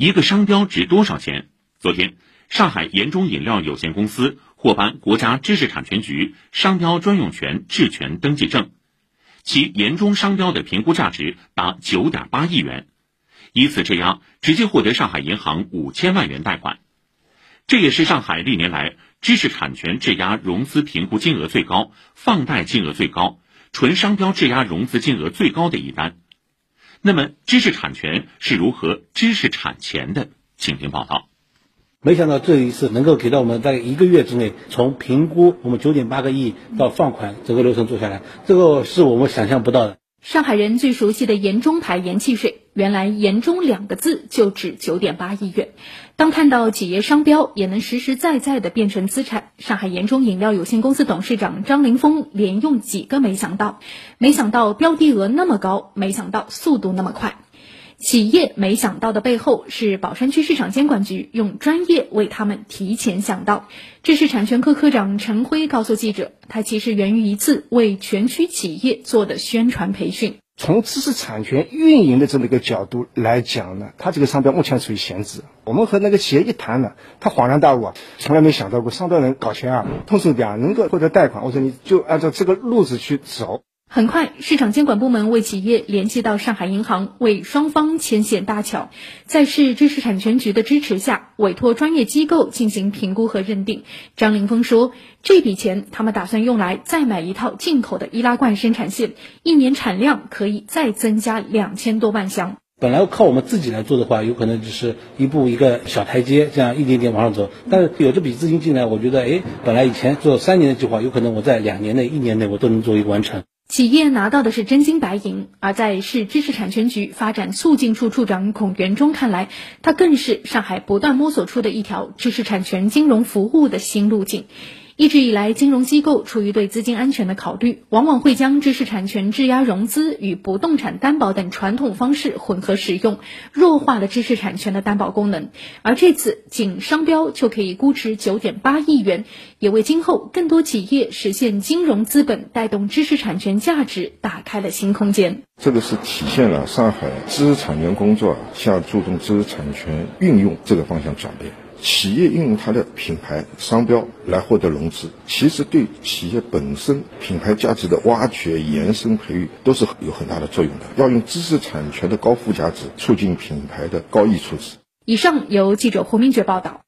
一个商标值多少钱？昨天，上海盐中饮料有限公司获颁国家知识产权局商标专用权质权登记证，其盐中商标的评估价值达九点八亿元，以此质押直接获得上海银行五千万元贷款。这也是上海历年来知识产权质押融资评估金额最高、放贷金额最高、纯商标质押融资金额最高的一单。那么，知识产权是如何知识产权的？请听报道。没想到这一次能够给到我们在一个月之内，从评估我们九点八个亿到放款整个流程做下来，这个是我们想象不到的。上海人最熟悉的盐中牌盐汽水，原来“盐中”两个字就值九点八亿元。当看到企业商标也能实实在在的变成资产，上海盐中饮料有限公司董事长张林峰连用几个没想到，没想到标的额那么高，没想到速度那么快。企业没想到的背后是宝山区市场监管局用专业为他们提前想到。知识产权科科长陈辉告诉记者，他其实源于一次为全区企业做的宣传培训。从知识产权运营的这么一个角度来讲呢，他这个商标目前属于闲置。我们和那个企业一谈呢，他恍然大悟啊，从来没想到过商标人搞钱啊，通俗点能够获得贷款。我说你就按照这个路子去走。很快，市场监管部门为企业联系到上海银行，为双方牵线搭桥，在市知识产权局的支持下，委托专业机构进行评估和认定。张凌峰说：“这笔钱他们打算用来再买一套进口的易拉罐生产线，一年产量可以再增加两千多万箱。本来靠我们自己来做的话，有可能只是一步一个小台阶，这样一点点往上走。但是有这笔资金进来，我觉得，哎，本来以前做三年的计划，有可能我在两年内、一年内我都能做一个完成。”企业拿到的是真金白银，而在市知识产权局发展促进处处长孔元忠看来，它更是上海不断摸索出的一条知识产权金融服务的新路径。一直以来，金融机构出于对资金安全的考虑，往往会将知识产权质押融资与不动产担保等传统方式混合使用，弱化了知识产权的担保功能。而这次，仅商标就可以估值九点八亿元，也为今后更多企业实现金融资本带动知识产权价值打开了新空间。这个是体现了上海知识产权工作向注重知识产权运用这个方向转变。企业运用它的品牌商标来获得融资，其实对企业本身品牌价值的挖掘、延伸、培育都是有很大的作用的。要用知识产权的高附加值，促进品牌的高溢出值。以上由记者胡明觉报道。